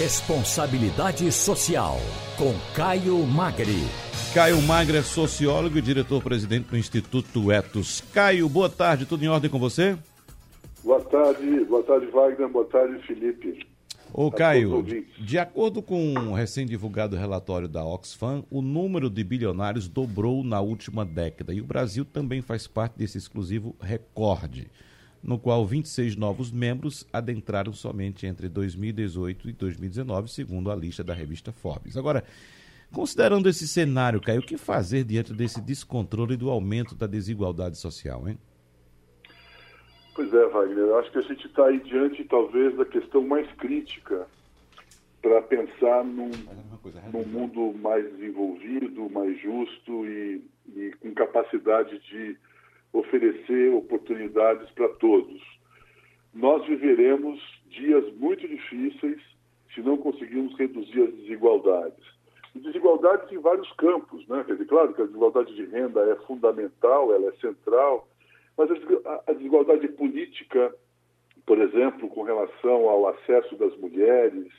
Responsabilidade Social, com Caio Magri. Caio Magre é sociólogo e diretor-presidente do Instituto Etos. Caio, boa tarde, tudo em ordem com você? Boa tarde, boa tarde, Wagner, boa tarde, Felipe. Ô, Caio, de acordo com um recém-divulgado relatório da Oxfam, o número de bilionários dobrou na última década e o Brasil também faz parte desse exclusivo recorde no qual 26 novos membros adentraram somente entre 2018 e 2019, segundo a lista da revista Forbes. Agora, considerando esse cenário, Caio, o que fazer diante desse descontrole do aumento da desigualdade social, hein? Pois é, Wagner, eu acho que a gente está aí diante, talvez, da questão mais crítica para pensar num, num, mundo mais desenvolvido, mais justo e, e com capacidade de oferecer oportunidades para todos. Nós viveremos dias muito difíceis se não conseguirmos reduzir as desigualdades. E desigualdades em vários campos, né? Quer dizer, claro que a desigualdade de renda é fundamental, ela é central, mas a desigualdade política, por exemplo, com relação ao acesso das mulheres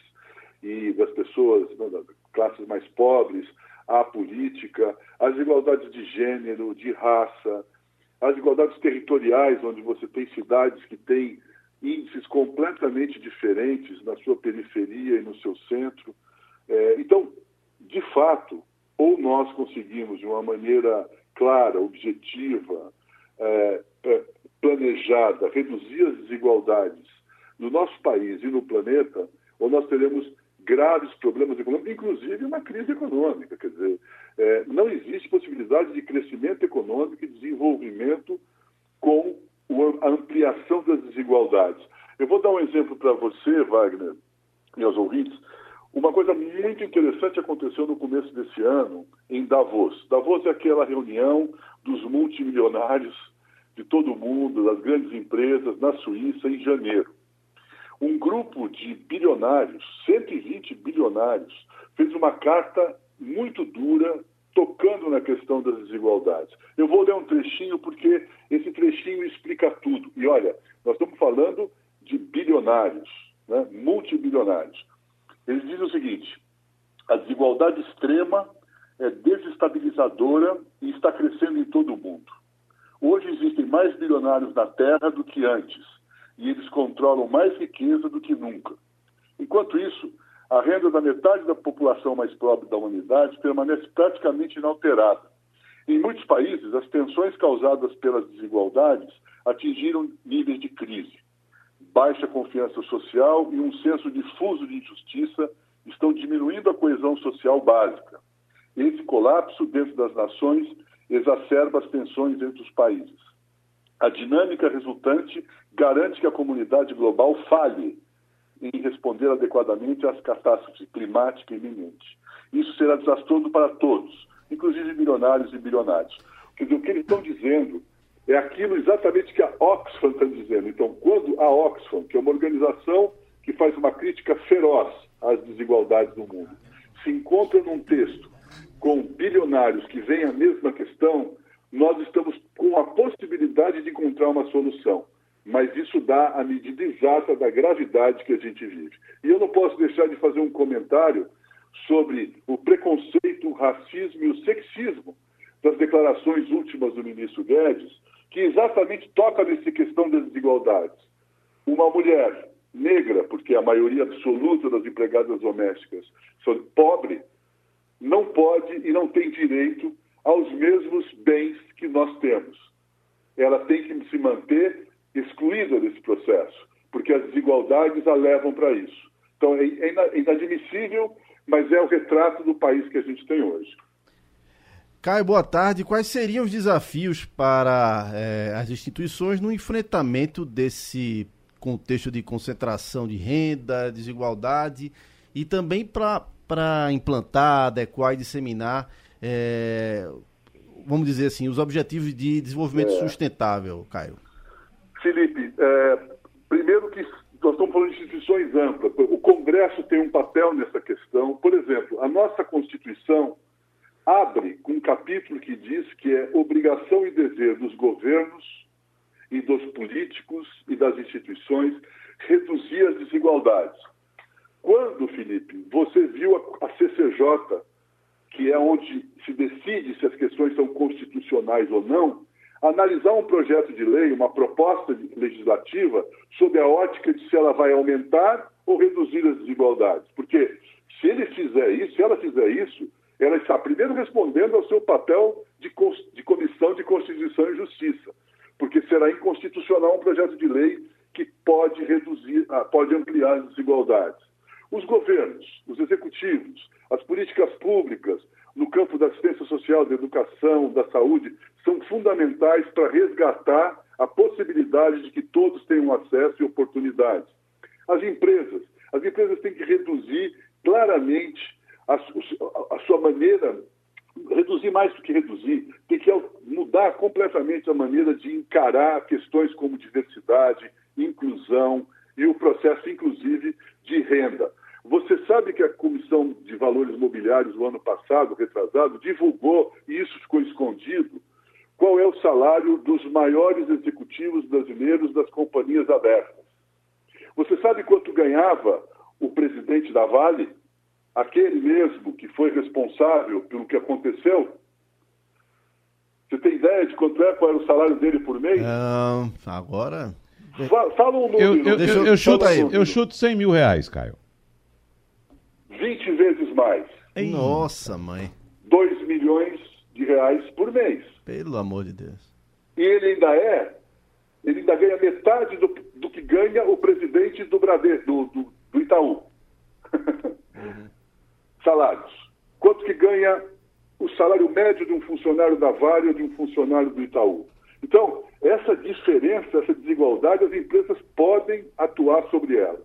e das pessoas, das classes mais pobres à política, as desigualdades de gênero, de raça, as desigualdades territoriais, onde você tem cidades que têm índices completamente diferentes na sua periferia e no seu centro. É, então, de fato, ou nós conseguimos, de uma maneira clara, objetiva, é, é planejada, reduzir as desigualdades no nosso país e no planeta, ou nós teremos graves problemas econômicos, inclusive uma crise econômica. Quer dizer, é, não existe possibilidade de crescimento econômico e desenvolvimento com a ampliação das desigualdades. Eu vou dar um exemplo para você, Wagner, e aos ouvintes. Uma coisa muito interessante aconteceu no começo desse ano em Davos. Davos é aquela reunião dos multimilionários de todo o mundo, das grandes empresas, na Suíça, em janeiro um grupo de bilionários, 120 bilionários, fez uma carta muito dura tocando na questão das desigualdades. Eu vou ler um trechinho porque esse trechinho explica tudo. E olha, nós estamos falando de bilionários, né? multibilionários. Eles dizem o seguinte: a desigualdade extrema é desestabilizadora e está crescendo em todo o mundo. Hoje existem mais bilionários na Terra do que antes e eles controlam mais riqueza do que nunca. Enquanto isso, a renda da metade da população mais pobre da humanidade permanece praticamente inalterada. Em muitos países, as tensões causadas pelas desigualdades atingiram níveis de crise. Baixa confiança social e um senso difuso de injustiça estão diminuindo a coesão social básica. Esse colapso dentro das nações exacerba as tensões entre os países. A dinâmica resultante garante que a comunidade global falhe em responder adequadamente às catástrofes climáticas iminentes. Isso será desastroso para todos, inclusive milionários e bilionários. Quer dizer, o que eles estão dizendo é aquilo exatamente que a Oxfam está dizendo. Então, quando a Oxfam, que é uma organização que faz uma crítica feroz às desigualdades do mundo, se encontra num texto com bilionários que veem a mesma questão, nós estamos de encontrar uma solução. Mas isso dá a medida exata da gravidade que a gente vive. E eu não posso deixar de fazer um comentário sobre o preconceito, o racismo e o sexismo das declarações últimas do ministro Guedes, que exatamente toca nessa questão das desigualdades. Uma mulher negra, porque a maioria absoluta das empregadas domésticas são pobre, não pode e não tem direito aos mesmos bens que nós temos. Ela tem que se manter excluída desse processo, porque as desigualdades a levam para isso. Então é, é inadmissível, mas é o retrato do país que a gente tem hoje. Caio, boa tarde. Quais seriam os desafios para é, as instituições no enfrentamento desse contexto de concentração de renda, desigualdade e também para implantar, adequar e disseminar é, vamos dizer assim, os objetivos de desenvolvimento é. sustentável, Caio? Felipe, é, primeiro que nós estamos falando de instituições amplas. O Congresso tem um papel nessa questão. Por exemplo, a nossa Constituição abre com um capítulo que diz que é obrigação e dever dos governos e dos políticos e das instituições reduzir as desigualdades. Quando Felipe, você viu a, a CCJ, que é onde se decide se as questões são constitucionais ou não, analisar um projeto de lei, uma proposta legislativa, sob a ótica de se ela vai aumentar ou reduzir as desigualdades. Porque se ele fizer isso, se ela fizer isso, ela está primeiro respondendo ao seu papel de, de comissão de Constituição e Justiça, porque será inconstitucional um projeto de lei que pode reduzir, ah, pode ampliar as desigualdades. Os governos, os executivos, as políticas públicas no campo da assistência social, da educação, da saúde, são fundamentais para resgatar a possibilidade de que todos tenham acesso e oportunidades. As empresas, as empresas têm que reduzir claramente a, a sua maneira, reduzir mais do que reduzir, tem que mudar completamente a maneira de encarar questões como diversidade, inclusão e o processo, inclusive, de renda. Você sabe que a Comissão de Valores Mobiliários, no ano passado, retrasado, divulgou, e isso ficou escondido, qual é o salário dos maiores executivos brasileiros das companhias abertas. Você sabe quanto ganhava o presidente da Vale? Aquele mesmo que foi responsável pelo que aconteceu? Você tem ideia de quanto é, qual era o salário dele por mês? Não, agora. Fala um número. Eu, eu, eu, eu chuto, eu chuto 100 mil reais, Caio. 20 vezes mais. Nossa, mãe. 2 milhões de reais por mês. Pelo amor de Deus. E ele ainda é, ele ainda ganha metade do, do que ganha o presidente do Bradesco, do, do, do Itaú. Uhum. Salários. Quanto que ganha o salário médio de um funcionário da Vale ou de um funcionário do Itaú? Então, essa diferença, essa desigualdade, as empresas podem atuar sobre ela.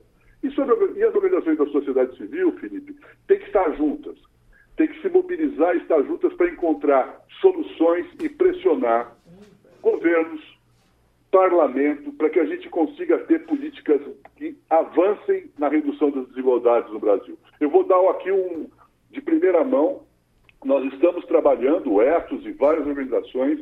E, sobre, e as organizações da sociedade civil, Felipe, têm que estar juntas, têm que se mobilizar e estar juntas para encontrar soluções e pressionar governos, parlamento, para que a gente consiga ter políticas que avancem na redução das desigualdades no Brasil. Eu vou dar aqui um de primeira mão. Nós estamos trabalhando, o ETOS e várias organizações,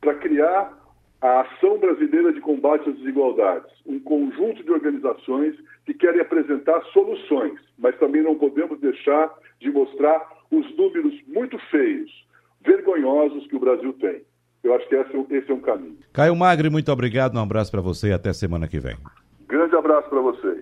para criar a Ação Brasileira de Combate às Desigualdades, um conjunto de organizações que querem apresentar soluções, mas também não podemos deixar de mostrar os números muito feios, vergonhosos que o Brasil tem. Eu acho que esse, esse é um caminho. Caio Magri, muito obrigado, um abraço para você e até semana que vem. Grande abraço para vocês.